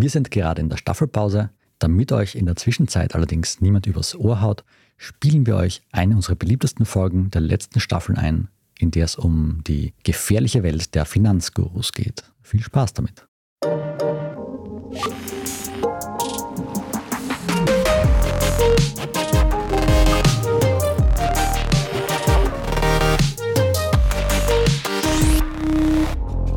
Wir sind gerade in der Staffelpause. Damit euch in der Zwischenzeit allerdings niemand übers Ohr haut, spielen wir euch eine unserer beliebtesten Folgen der letzten Staffeln ein, in der es um die gefährliche Welt der Finanzgurus geht. Viel Spaß damit.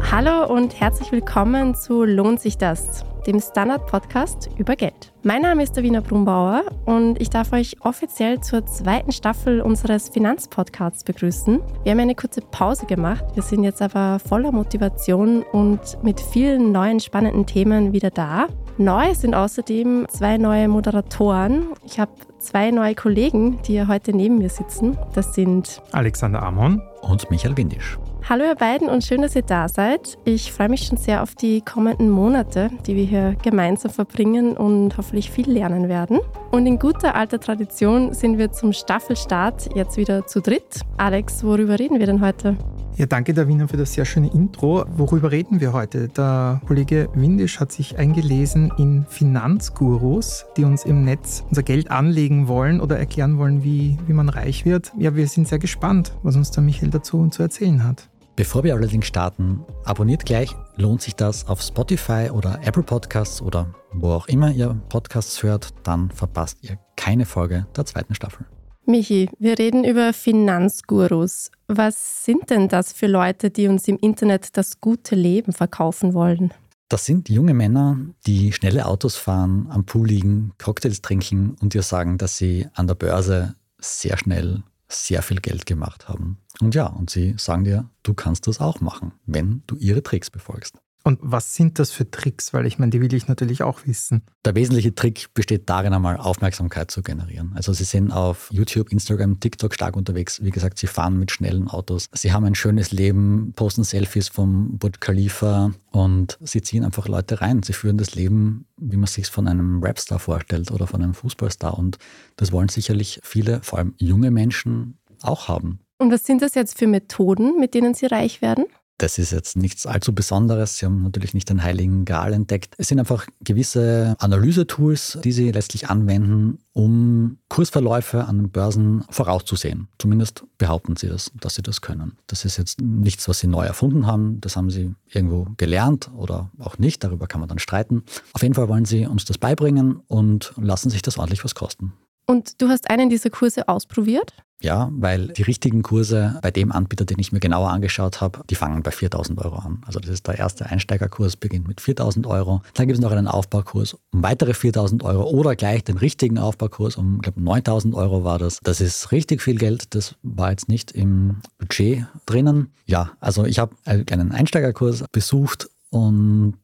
Hallo und herzlich willkommen zu Lohnt sich das? Dem Standard-Podcast über Geld. Mein Name ist Davina Brumbauer und ich darf euch offiziell zur zweiten Staffel unseres Finanzpodcasts begrüßen. Wir haben eine kurze Pause gemacht, wir sind jetzt aber voller Motivation und mit vielen neuen spannenden Themen wieder da. Neu sind außerdem zwei neue Moderatoren. Ich habe zwei neue Kollegen, die heute neben mir sitzen. Das sind Alexander Amon und Michael Windisch. Hallo ihr beiden und schön, dass ihr da seid. Ich freue mich schon sehr auf die kommenden Monate, die wir hier gemeinsam verbringen und hoffentlich viel lernen werden. Und in guter alter Tradition sind wir zum Staffelstart jetzt wieder zu dritt. Alex, worüber reden wir denn heute? Ja, danke Davina für das sehr schöne Intro. Worüber reden wir heute? Der Kollege Windisch hat sich eingelesen in Finanzgurus, die uns im Netz unser Geld anlegen wollen oder erklären wollen, wie, wie man reich wird. Ja, wir sind sehr gespannt, was uns der Michael dazu zu erzählen hat. Bevor wir allerdings starten, abonniert gleich, lohnt sich das auf Spotify oder Apple Podcasts oder wo auch immer ihr Podcasts hört, dann verpasst ihr keine Folge der zweiten Staffel. Michi, wir reden über Finanzgurus. Was sind denn das für Leute, die uns im Internet das gute Leben verkaufen wollen? Das sind junge Männer, die schnelle Autos fahren, am Pool liegen, Cocktails trinken und dir sagen, dass sie an der Börse sehr schnell sehr viel Geld gemacht haben. Und ja, und sie sagen dir, du kannst das auch machen, wenn du ihre Tricks befolgst. Und was sind das für Tricks? Weil ich meine, die will ich natürlich auch wissen. Der wesentliche Trick besteht darin, einmal Aufmerksamkeit zu generieren. Also sie sind auf YouTube, Instagram, TikTok stark unterwegs. Wie gesagt, sie fahren mit schnellen Autos. Sie haben ein schönes Leben, posten Selfies vom Burj Khalifa und sie ziehen einfach Leute rein. Sie führen das Leben, wie man sich von einem Rapstar vorstellt oder von einem Fußballstar. Und das wollen sicherlich viele, vor allem junge Menschen, auch haben. Und was sind das jetzt für Methoden, mit denen Sie reich werden? Das ist jetzt nichts allzu Besonderes. Sie haben natürlich nicht den heiligen Gral entdeckt. Es sind einfach gewisse Analysetools, die Sie letztlich anwenden, um Kursverläufe an den Börsen vorauszusehen. Zumindest behaupten Sie das, dass Sie das können. Das ist jetzt nichts, was Sie neu erfunden haben. Das haben Sie irgendwo gelernt oder auch nicht. Darüber kann man dann streiten. Auf jeden Fall wollen Sie uns das beibringen und lassen sich das ordentlich was kosten. Und du hast einen dieser Kurse ausprobiert? Ja, weil die richtigen Kurse bei dem Anbieter, den ich mir genauer angeschaut habe, die fangen bei 4000 Euro an. Also das ist der erste Einsteigerkurs, beginnt mit 4000 Euro. Dann gibt es noch einen Aufbaukurs um weitere 4000 Euro oder gleich den richtigen Aufbaukurs um, ich glaube, 9000 Euro war das. Das ist richtig viel Geld. Das war jetzt nicht im Budget drinnen. Ja, also ich habe einen Einsteigerkurs besucht und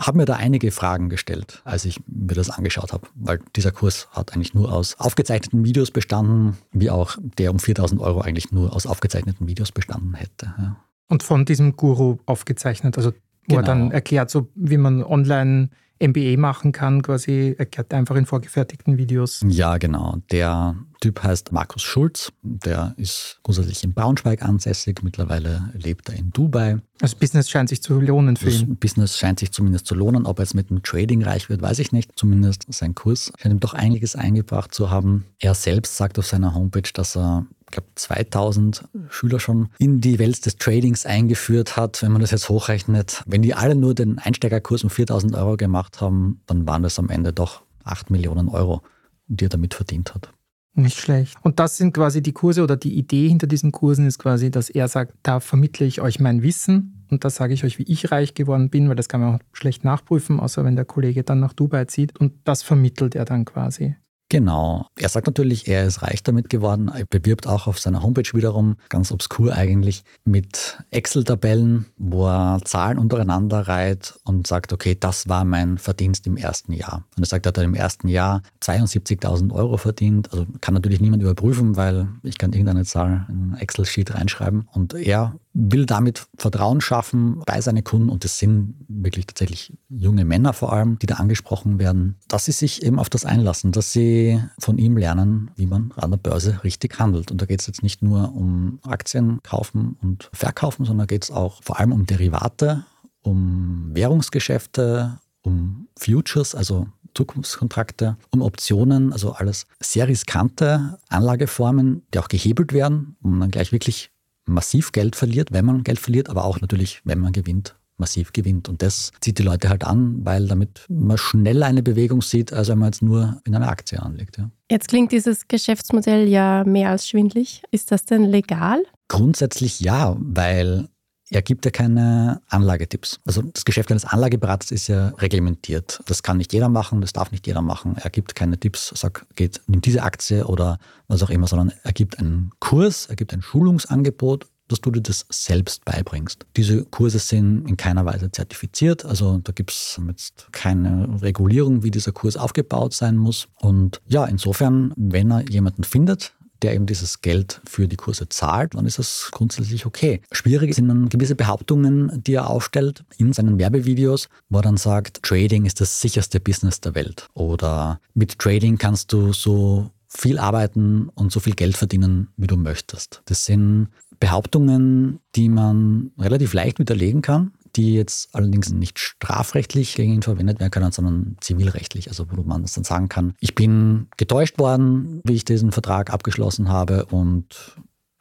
habe mir da einige Fragen gestellt, als ich mir das angeschaut habe, weil dieser Kurs hat eigentlich nur aus aufgezeichneten Videos bestanden, wie auch der um 4000 Euro eigentlich nur aus aufgezeichneten Videos bestanden hätte. Ja. Und von diesem Guru aufgezeichnet, also wo genau. er dann erklärt, so wie man online MBA machen kann, quasi erklärt einfach in vorgefertigten Videos. Ja, genau. Der Typ heißt Markus Schulz. Der ist grundsätzlich in Braunschweig ansässig. Mittlerweile lebt er in Dubai. Also Business scheint sich zu lohnen für das ihn. Business scheint sich zumindest zu lohnen. Ob er jetzt mit dem Trading reich wird, weiß ich nicht. Zumindest sein Kurs scheint ihm doch einiges eingebracht zu haben. Er selbst sagt auf seiner Homepage, dass er ich glaube, 2000 Schüler schon in die Welt des Tradings eingeführt hat. Wenn man das jetzt hochrechnet, wenn die alle nur den Einsteigerkurs um 4000 Euro gemacht haben, dann waren das am Ende doch 8 Millionen Euro, die er damit verdient hat. Nicht schlecht. Und das sind quasi die Kurse oder die Idee hinter diesen Kursen ist quasi, dass er sagt, da vermittle ich euch mein Wissen und da sage ich euch, wie ich reich geworden bin, weil das kann man auch schlecht nachprüfen, außer wenn der Kollege dann nach Dubai zieht und das vermittelt er dann quasi. Genau. Er sagt natürlich, er ist reich damit geworden. Er bewirbt auch auf seiner Homepage wiederum, ganz obskur eigentlich, mit Excel-Tabellen, wo er Zahlen untereinander reiht und sagt, okay, das war mein Verdienst im ersten Jahr. Und er sagt, er hat im ersten Jahr 72.000 Euro verdient. Also kann natürlich niemand überprüfen, weil ich kann irgendeine Zahl in Excel-Sheet reinschreiben. Und er will damit Vertrauen schaffen bei seinen Kunden und das sind wirklich tatsächlich junge Männer vor allem, die da angesprochen werden, dass sie sich eben auf das einlassen, dass sie von ihm lernen, wie man an der Börse richtig handelt. Und da geht es jetzt nicht nur um Aktien kaufen und verkaufen, sondern geht es auch vor allem um Derivate, um Währungsgeschäfte, um Futures, also Zukunftskontrakte, um Optionen, also alles sehr riskante Anlageformen, die auch gehebelt werden, man dann gleich wirklich massiv Geld verliert, wenn man Geld verliert, aber auch natürlich, wenn man gewinnt massiv gewinnt. Und das zieht die Leute halt an, weil damit man schneller eine Bewegung sieht, als wenn man jetzt nur in eine Aktie anlegt. Ja. Jetzt klingt dieses Geschäftsmodell ja mehr als schwindlig. Ist das denn legal? Grundsätzlich ja, weil er gibt ja keine Anlagetipps. Also das Geschäft eines Anlageberaters ist ja reglementiert. Das kann nicht jeder machen, das darf nicht jeder machen. Er gibt keine Tipps, sagt, geht, nimm diese Aktie oder was auch immer, sondern er gibt einen Kurs, er gibt ein Schulungsangebot dass du dir das selbst beibringst. Diese Kurse sind in keiner Weise zertifiziert, also da gibt es jetzt keine Regulierung, wie dieser Kurs aufgebaut sein muss. Und ja, insofern, wenn er jemanden findet, der eben dieses Geld für die Kurse zahlt, dann ist das grundsätzlich okay. Schwierig sind dann gewisse Behauptungen, die er aufstellt in seinen Werbevideos, wo er dann sagt, Trading ist das sicherste Business der Welt. Oder mit Trading kannst du so viel arbeiten und so viel Geld verdienen, wie du möchtest. Das sind Behauptungen, die man relativ leicht widerlegen kann, die jetzt allerdings nicht strafrechtlich gegen ihn verwendet werden können, sondern zivilrechtlich. Also wo man dann sagen kann, ich bin getäuscht worden, wie ich diesen Vertrag abgeschlossen habe und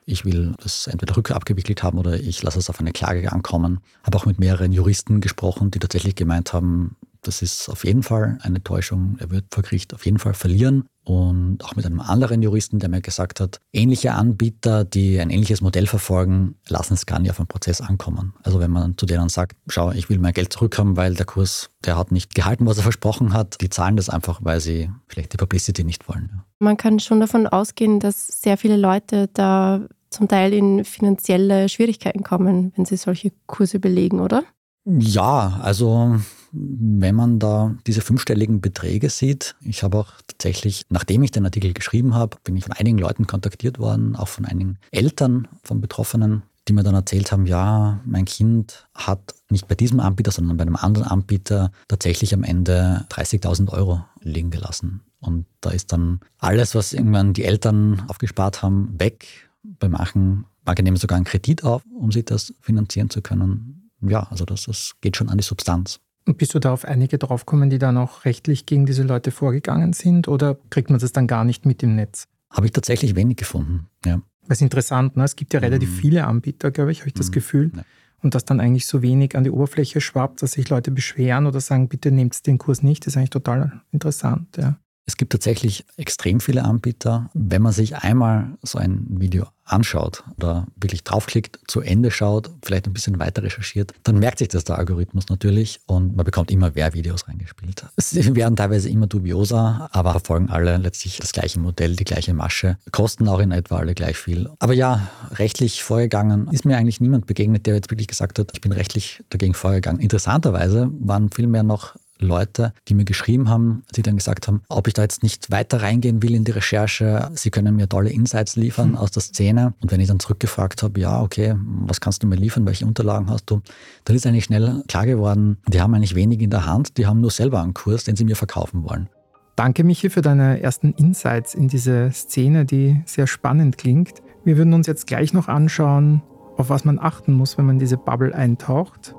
ich will das entweder rückabgewickelt haben oder ich lasse es auf eine Klage ankommen. Habe auch mit mehreren Juristen gesprochen, die tatsächlich gemeint haben, das ist auf jeden Fall eine Täuschung. Er wird vor Gericht auf jeden Fall verlieren. Und auch mit einem anderen Juristen, der mir gesagt hat, ähnliche Anbieter, die ein ähnliches Modell verfolgen, lassen es gar nicht auf einen Prozess ankommen. Also wenn man zu denen sagt, schau, ich will mein Geld zurückhaben, weil der Kurs, der hat nicht gehalten, was er versprochen hat, die zahlen das einfach, weil sie vielleicht die Publicity nicht wollen. Man kann schon davon ausgehen, dass sehr viele Leute da zum Teil in finanzielle Schwierigkeiten kommen, wenn sie solche Kurse belegen, oder? Ja, also wenn man da diese fünfstelligen Beträge sieht, ich habe auch tatsächlich, nachdem ich den Artikel geschrieben habe, bin ich von einigen Leuten kontaktiert worden, auch von einigen Eltern von Betroffenen, die mir dann erzählt haben, ja, mein Kind hat nicht bei diesem Anbieter, sondern bei einem anderen Anbieter tatsächlich am Ende 30.000 Euro liegen gelassen. Und da ist dann alles, was irgendwann die Eltern aufgespart haben, weg. Bei manchen, manche nehmen sogar einen Kredit auf, um sich das finanzieren zu können ja, also das, das geht schon an die Substanz. Und bist du da auf einige draufgekommen, die dann auch rechtlich gegen diese Leute vorgegangen sind oder kriegt man das dann gar nicht mit im Netz? Habe ich tatsächlich wenig gefunden, ja. Das ist interessant, ne? es gibt ja relativ mhm. viele Anbieter, glaube ich, habe ich das mhm. Gefühl. Ja. Und dass dann eigentlich so wenig an die Oberfläche schwappt, dass sich Leute beschweren oder sagen, bitte nehmt den Kurs nicht, das ist eigentlich total interessant. Ja. Es gibt tatsächlich extrem viele Anbieter. Wenn man sich einmal so ein Video anschaut oder wirklich draufklickt, zu Ende schaut, vielleicht ein bisschen weiter recherchiert, dann merkt sich das der Algorithmus natürlich und man bekommt immer mehr Videos reingespielt. Sie werden teilweise immer dubioser, aber verfolgen alle letztlich das gleiche Modell, die gleiche Masche, kosten auch in etwa alle gleich viel. Aber ja, rechtlich vorgegangen ist mir eigentlich niemand begegnet, der jetzt wirklich gesagt hat, ich bin rechtlich dagegen vorgegangen. Interessanterweise waren vielmehr noch Leute, die mir geschrieben haben, die dann gesagt haben, ob ich da jetzt nicht weiter reingehen will in die Recherche. Sie können mir tolle Insights liefern aus der Szene. Und wenn ich dann zurückgefragt habe, ja, okay, was kannst du mir liefern, welche Unterlagen hast du, dann ist eigentlich schnell klar geworden, die haben eigentlich wenig in der Hand, die haben nur selber einen Kurs, den sie mir verkaufen wollen. Danke, Michi, für deine ersten Insights in diese Szene, die sehr spannend klingt. Wir würden uns jetzt gleich noch anschauen, auf was man achten muss, wenn man in diese Bubble eintaucht.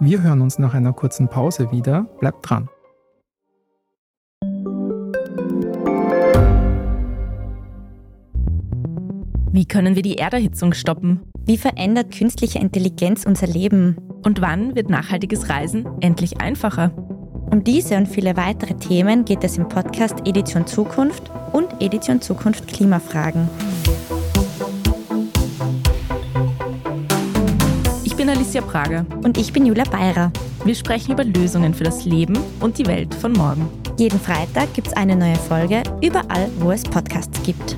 Wir hören uns nach einer kurzen Pause wieder. Bleibt dran. Wie können wir die Erderhitzung stoppen? Wie verändert künstliche Intelligenz unser Leben? Und wann wird nachhaltiges Reisen endlich einfacher? Um diese und viele weitere Themen geht es im Podcast Edition Zukunft und Edition Zukunft Klimafragen. Alicia Prager. Und ich bin Julia Beirer. Wir sprechen über Lösungen für das Leben und die Welt von morgen. Jeden Freitag gibt es eine neue Folge, überall, wo es Podcasts gibt.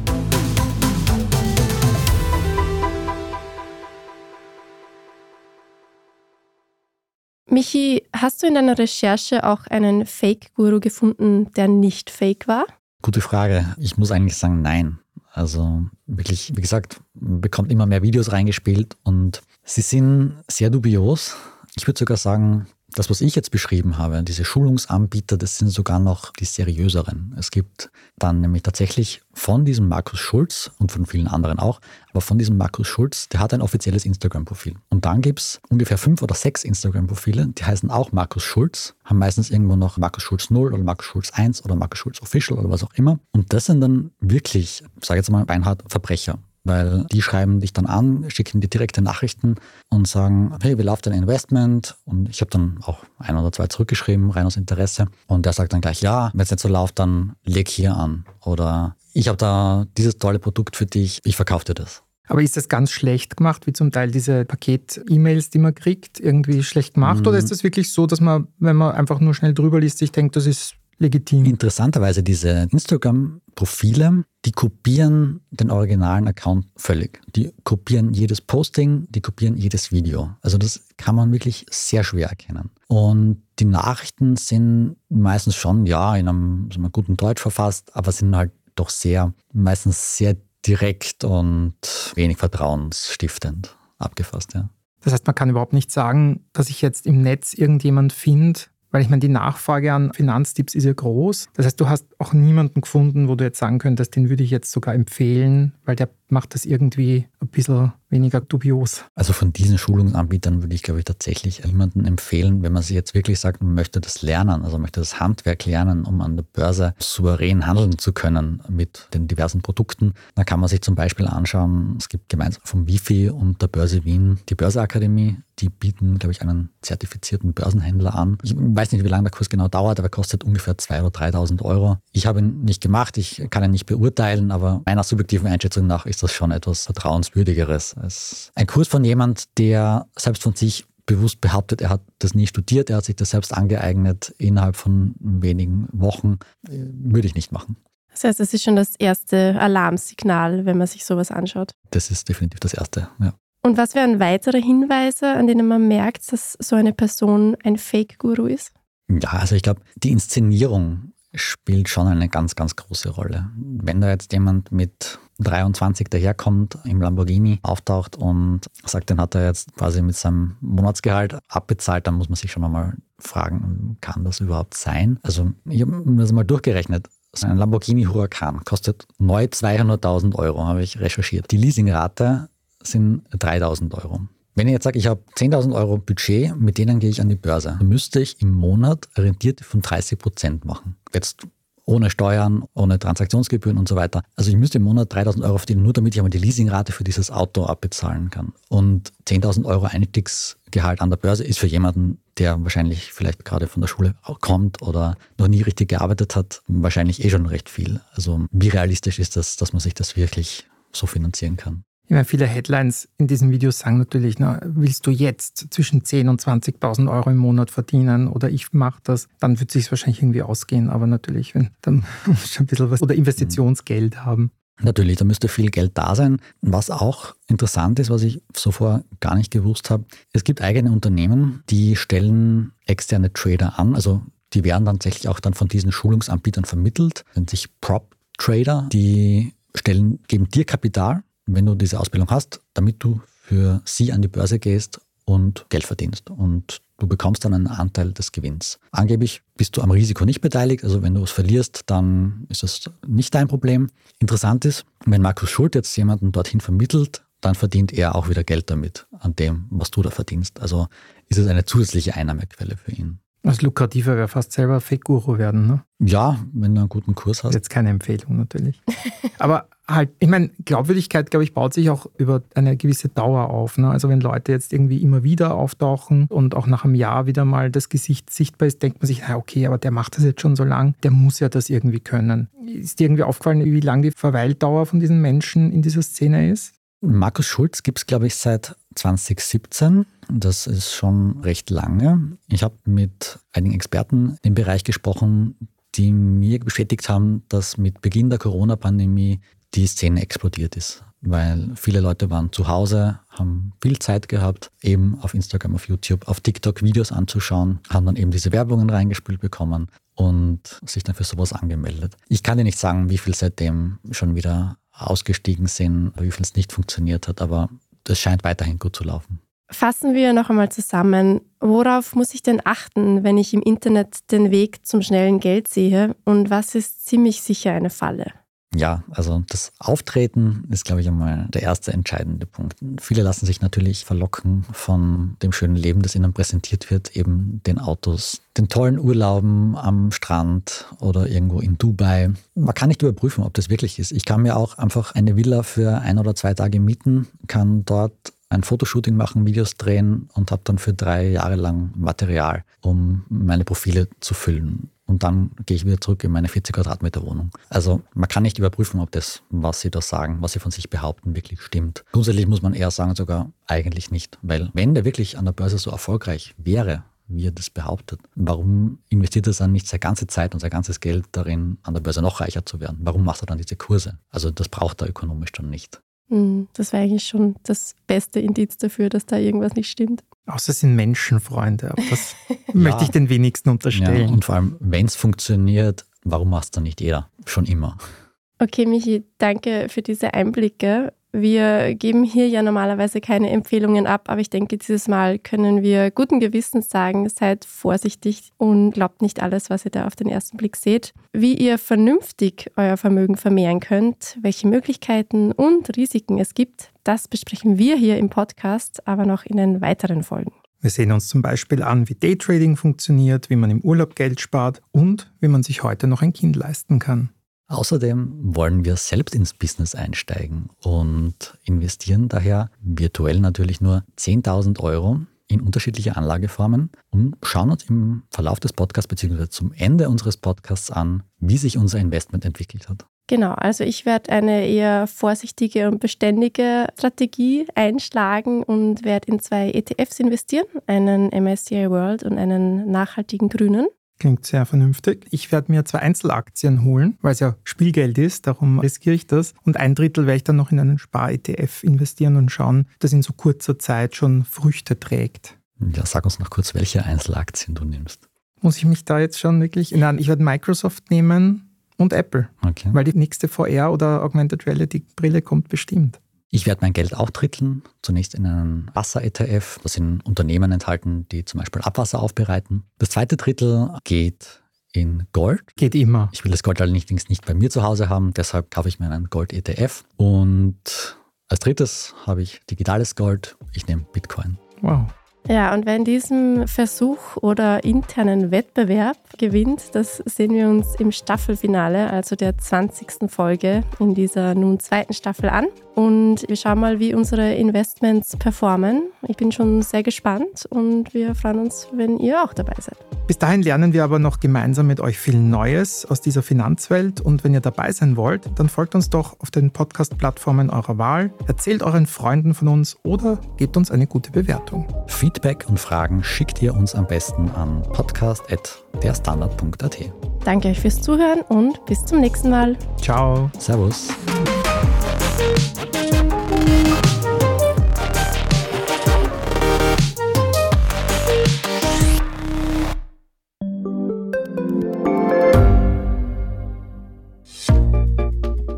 Michi, hast du in deiner Recherche auch einen Fake-Guru gefunden, der nicht fake war? Gute Frage. Ich muss eigentlich sagen, nein. Also wirklich, wie gesagt, man bekommt immer mehr Videos reingespielt und sie sind sehr dubios. Ich würde sogar sagen, Das, was ich jetzt beschrieben habe, diese Schulungsanbieter, das sind sogar noch die seriöseren. Es gibt dann nämlich tatsächlich von diesem Markus Schulz und von vielen anderen auch, aber von diesem Markus Schulz, der hat ein offizielles Instagram-Profil. Und dann gibt es ungefähr fünf oder sechs Instagram-Profile, die heißen auch Markus Schulz, haben meistens irgendwo noch Markus Schulz 0 oder Markus Schulz 1 oder Markus Schulz Official oder was auch immer. Und das sind dann wirklich, sage jetzt mal, beinhart Verbrecher weil die schreiben dich dann an, schicken dir direkte Nachrichten und sagen, hey, wie läuft dein Investment? Und ich habe dann auch ein oder zwei zurückgeschrieben, rein aus Interesse. Und der sagt dann gleich, ja, wenn es nicht so läuft, dann leg hier an. Oder ich habe da dieses tolle Produkt für dich, ich verkaufe dir das. Aber ist das ganz schlecht gemacht, wie zum Teil diese Paket-E-Mails, die man kriegt, irgendwie schlecht gemacht? Mhm. Oder ist das wirklich so, dass man, wenn man einfach nur schnell drüber liest, sich denkt, das ist legitim. Interessanterweise diese Instagram-Profile, die kopieren den originalen Account völlig. Die kopieren jedes Posting, die kopieren jedes Video. Also das kann man wirklich sehr schwer erkennen. Und die Nachrichten sind meistens schon, ja, in einem, einem guten Deutsch verfasst, aber sind halt doch sehr, meistens sehr direkt und wenig vertrauensstiftend abgefasst, ja. Das heißt, man kann überhaupt nicht sagen, dass ich jetzt im Netz irgendjemand finde, weil ich meine, die Nachfrage an Finanztipps ist ja groß. Das heißt, du hast auch niemanden gefunden, wo du jetzt sagen könntest, den würde ich jetzt sogar empfehlen, weil der macht das irgendwie ein bisschen weniger dubios. Also von diesen Schulungsanbietern würde ich, glaube ich, tatsächlich jemanden empfehlen, wenn man sich jetzt wirklich sagt, man möchte das lernen, also möchte das Handwerk lernen, um an der Börse souverän handeln zu können mit den diversen Produkten, dann kann man sich zum Beispiel anschauen, es gibt gemeinsam vom Wifi und der Börse Wien die Börseakademie, die bieten, glaube ich, einen zertifizierten Börsenhändler an. Ich weiß nicht, wie lange der Kurs genau dauert, aber er kostet ungefähr 2.000 oder 3.000 Euro. Ich habe ihn nicht gemacht, ich kann ihn nicht beurteilen, aber meiner subjektiven Einschätzung nach ist das schon etwas Vertrauenswürdigeres als ein Kurs von jemand, der selbst von sich bewusst behauptet, er hat das nie studiert, er hat sich das selbst angeeignet innerhalb von wenigen Wochen, würde ich nicht machen. Das heißt, das ist schon das erste Alarmsignal, wenn man sich sowas anschaut. Das ist definitiv das erste, ja. Und was wären weitere Hinweise, an denen man merkt, dass so eine Person ein Fake-Guru ist? Ja, also ich glaube, die Inszenierung spielt schon eine ganz, ganz große Rolle. Wenn da jetzt jemand mit 23 daherkommt, im Lamborghini auftaucht und sagt, den hat er jetzt quasi mit seinem Monatsgehalt abbezahlt, dann muss man sich schon einmal fragen, kann das überhaupt sein? Also ich habe mir das mal durchgerechnet. Ein Lamborghini Huracan kostet neu 200.000 Euro, habe ich recherchiert. Die Leasingrate sind 3.000 Euro. Wenn ich jetzt sage, ich habe 10.000 Euro Budget, mit denen gehe ich an die Börse, dann müsste ich im Monat Rentierte von 30 Prozent machen. Jetzt ohne Steuern, ohne Transaktionsgebühren und so weiter. Also ich müsste im Monat 3.000 Euro verdienen, nur damit ich einmal die Leasingrate für dieses Auto abbezahlen kann. Und 10.000 Euro Einstiegsgehalt an der Börse ist für jemanden, der wahrscheinlich vielleicht gerade von der Schule kommt oder noch nie richtig gearbeitet hat, wahrscheinlich eh schon recht viel. Also wie realistisch ist das, dass man sich das wirklich so finanzieren kann? Ich meine, viele Headlines in diesen Videos sagen natürlich, na, willst du jetzt zwischen 10.000 und 20.000 Euro im Monat verdienen oder ich mache das, dann wird es sich wahrscheinlich irgendwie ausgehen. Aber natürlich, wenn, dann muss schon ein bisschen was oder Investitionsgeld haben. Natürlich, da müsste viel Geld da sein. Was auch interessant ist, was ich zuvor gar nicht gewusst habe, es gibt eigene Unternehmen, die stellen externe Trader an. Also die werden tatsächlich auch dann von diesen Schulungsanbietern vermittelt, nennt sich Prop Trader. Die stellen, geben dir Kapital wenn du diese Ausbildung hast, damit du für sie an die Börse gehst und Geld verdienst. Und du bekommst dann einen Anteil des Gewinns. Angeblich bist du am Risiko nicht beteiligt, also wenn du es verlierst, dann ist es nicht dein Problem. Interessant ist, wenn Markus Schult jetzt jemanden dorthin vermittelt, dann verdient er auch wieder Geld damit, an dem, was du da verdienst. Also ist es eine zusätzliche Einnahmequelle für ihn. Das Lukrativer wäre fast selber Fake-Guru werden, ne? Ja, wenn du einen guten Kurs hast. Jetzt keine Empfehlung natürlich. Aber halt, ich meine, Glaubwürdigkeit, glaube ich, baut sich auch über eine gewisse Dauer auf. Ne? Also wenn Leute jetzt irgendwie immer wieder auftauchen und auch nach einem Jahr wieder mal das Gesicht sichtbar ist, denkt man sich, na okay, aber der macht das jetzt schon so lang, der muss ja das irgendwie können. Ist dir irgendwie aufgefallen, wie lang die Verweildauer von diesen Menschen in dieser Szene ist? Markus Schulz gibt es, glaube ich, seit 2017. Das ist schon recht lange. Ich habe mit einigen Experten im Bereich gesprochen, die mir bestätigt haben, dass mit Beginn der Corona-Pandemie die Szene explodiert ist. Weil viele Leute waren zu Hause, haben viel Zeit gehabt, eben auf Instagram, auf YouTube, auf TikTok Videos anzuschauen, haben dann eben diese Werbungen reingespült bekommen und sich dann für sowas angemeldet. Ich kann dir nicht sagen, wie viel seitdem schon wieder ausgestiegen sind, wie viel es nicht funktioniert hat, aber das scheint weiterhin gut zu laufen. Fassen wir noch einmal zusammen. Worauf muss ich denn achten, wenn ich im Internet den Weg zum schnellen Geld sehe? Und was ist ziemlich sicher eine Falle? Ja, also das Auftreten ist, glaube ich, einmal der erste entscheidende Punkt. Viele lassen sich natürlich verlocken von dem schönen Leben, das ihnen präsentiert wird, eben den Autos, den tollen Urlauben am Strand oder irgendwo in Dubai. Man kann nicht überprüfen, ob das wirklich ist. Ich kann mir auch einfach eine Villa für ein oder zwei Tage mieten, kann dort ein Fotoshooting machen, Videos drehen und habe dann für drei Jahre lang Material, um meine Profile zu füllen und dann gehe ich wieder zurück in meine 40 Quadratmeter Wohnung. Also man kann nicht überprüfen, ob das, was sie da sagen, was sie von sich behaupten, wirklich stimmt. Grundsätzlich muss man eher sagen, sogar eigentlich nicht, weil wenn der wirklich an der Börse so erfolgreich wäre, wie er das behauptet. Warum investiert er dann nicht seine ganze Zeit und sein ganzes Geld darin, an der Börse noch reicher zu werden? Warum macht er dann diese Kurse? Also das braucht er ökonomisch dann nicht. Hm, das wäre eigentlich schon das beste Indiz dafür, dass da irgendwas nicht stimmt. Außer es sind Menschenfreunde, aber das möchte ich den wenigsten unterstellen. Ja, und vor allem, wenn es funktioniert, warum macht es dann nicht jeder? Schon immer. Okay, Michi, danke für diese Einblicke. Wir geben hier ja normalerweise keine Empfehlungen ab, aber ich denke, dieses Mal können wir guten Gewissens sagen, seid vorsichtig und glaubt nicht alles, was ihr da auf den ersten Blick seht. Wie ihr vernünftig euer Vermögen vermehren könnt, welche Möglichkeiten und Risiken es gibt, das besprechen wir hier im Podcast, aber noch in den weiteren Folgen. Wir sehen uns zum Beispiel an, wie Daytrading funktioniert, wie man im Urlaub Geld spart und wie man sich heute noch ein Kind leisten kann. Außerdem wollen wir selbst ins Business einsteigen und investieren daher virtuell natürlich nur 10.000 Euro in unterschiedliche Anlageformen und schauen uns im Verlauf des Podcasts bzw. zum Ende unseres Podcasts an, wie sich unser Investment entwickelt hat. Genau, also ich werde eine eher vorsichtige und beständige Strategie einschlagen und werde in zwei ETFs investieren, einen MSCI World und einen nachhaltigen grünen. Klingt sehr vernünftig. Ich werde mir zwei Einzelaktien holen, weil es ja Spielgeld ist, darum riskiere ich das. Und ein Drittel werde ich dann noch in einen Spar-ETF investieren und schauen, dass in so kurzer Zeit schon Früchte trägt. Ja, sag uns noch kurz, welche Einzelaktien du nimmst. Muss ich mich da jetzt schon wirklich. Nein, ich werde Microsoft nehmen und Apple. Okay. Weil die nächste VR oder Augmented Reality Brille kommt bestimmt. Ich werde mein Geld auch dritteln, zunächst in einen Wasser-ETF. Da sind Unternehmen enthalten, die zum Beispiel Abwasser aufbereiten. Das zweite Drittel geht in Gold. Geht immer. Ich will das Gold allerdings nicht bei mir zu Hause haben, deshalb kaufe ich mir einen Gold-ETF. Und als drittes habe ich digitales Gold. Ich nehme Bitcoin. Wow. Ja, und wer in diesem Versuch oder internen Wettbewerb gewinnt, das sehen wir uns im Staffelfinale, also der 20. Folge in dieser nun zweiten Staffel an. Und wir schauen mal, wie unsere Investments performen. Ich bin schon sehr gespannt und wir freuen uns, wenn ihr auch dabei seid. Bis dahin lernen wir aber noch gemeinsam mit euch viel Neues aus dieser Finanzwelt. Und wenn ihr dabei sein wollt, dann folgt uns doch auf den Podcast-Plattformen eurer Wahl, erzählt euren Freunden von uns oder gebt uns eine gute Bewertung. Feedback und Fragen schickt ihr uns am besten an podcast.derstandard.at. Danke euch fürs Zuhören und bis zum nächsten Mal. Ciao. Servus.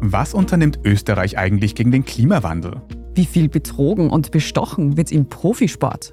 Was unternimmt Österreich eigentlich gegen den Klimawandel? Wie viel betrogen und bestochen wird im Profisport?